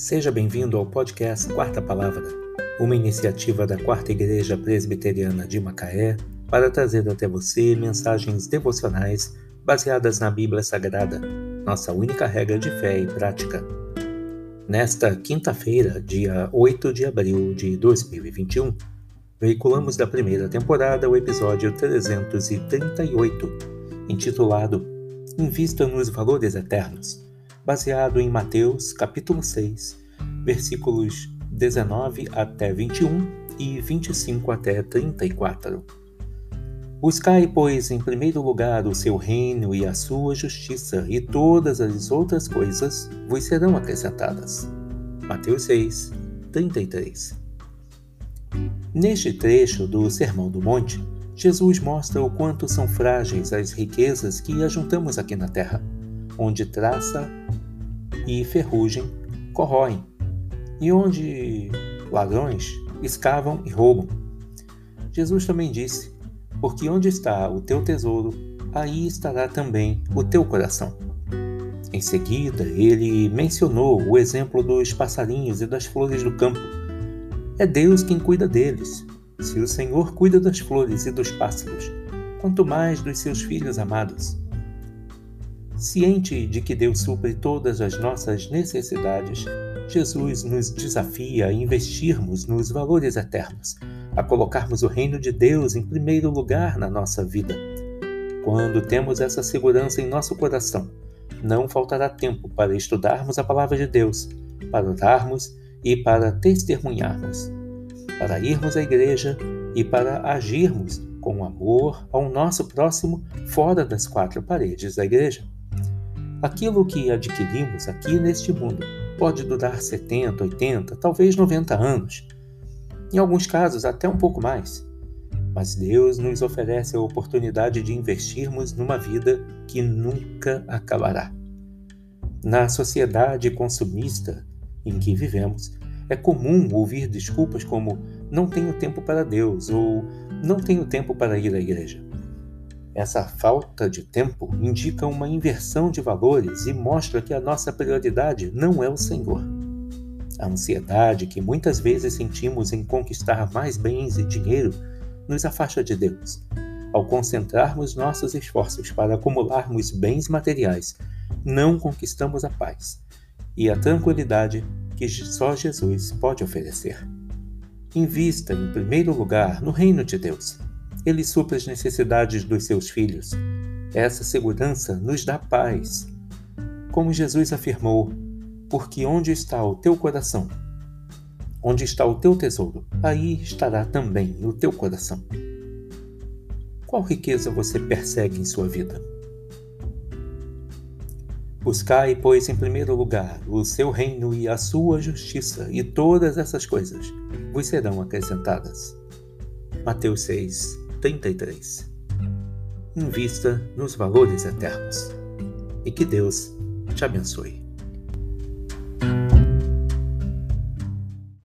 Seja bem-vindo ao podcast Quarta Palavra, uma iniciativa da Quarta Igreja Presbiteriana de Macaé para trazer até você mensagens devocionais baseadas na Bíblia Sagrada, nossa única regra de fé e prática. Nesta quinta-feira, dia 8 de abril de 2021, veiculamos da primeira temporada o episódio 338, intitulado Invista nos Valores Eternos baseado em Mateus capítulo 6, versículos 19 até 21 e 25 até 34. Buscai, pois, em primeiro lugar o seu reino e a sua justiça, e todas as outras coisas vos serão acrescentadas. Mateus 6, 33. Neste trecho do Sermão do Monte, Jesus mostra o quanto são frágeis as riquezas que ajuntamos aqui na terra onde traça e ferrugem corroem, e onde ladrões escavam e roubam. Jesus também disse: Porque onde está o teu tesouro, aí estará também o teu coração. Em seguida, ele mencionou o exemplo dos passarinhos e das flores do campo. É Deus quem cuida deles. Se o Senhor cuida das flores e dos pássaros, quanto mais dos seus filhos amados. Ciente de que Deus supre todas as nossas necessidades, Jesus nos desafia a investirmos nos valores eternos, a colocarmos o reino de Deus em primeiro lugar na nossa vida. Quando temos essa segurança em nosso coração, não faltará tempo para estudarmos a palavra de Deus, para orarmos e para testemunharmos, para irmos à igreja e para agirmos com amor ao nosso próximo fora das quatro paredes da igreja. Aquilo que adquirimos aqui neste mundo pode durar 70, 80, talvez 90 anos. Em alguns casos, até um pouco mais. Mas Deus nos oferece a oportunidade de investirmos numa vida que nunca acabará. Na sociedade consumista em que vivemos, é comum ouvir desculpas como não tenho tempo para Deus ou não tenho tempo para ir à igreja. Essa falta de tempo indica uma inversão de valores e mostra que a nossa prioridade não é o Senhor. A ansiedade que muitas vezes sentimos em conquistar mais bens e dinheiro nos afasta de Deus. Ao concentrarmos nossos esforços para acumularmos bens materiais, não conquistamos a paz e a tranquilidade que só Jesus pode oferecer. Invista, em primeiro lugar, no reino de Deus ele supre as necessidades dos seus filhos. Essa segurança nos dá paz. Como Jesus afirmou, porque onde está o teu coração, onde está o teu tesouro, aí estará também o teu coração. Qual riqueza você persegue em sua vida? Buscai, pois, em primeiro lugar o seu reino e a sua justiça, e todas essas coisas vos serão acrescentadas. Mateus 6, 33. Invista nos valores eternos. E que Deus te abençoe.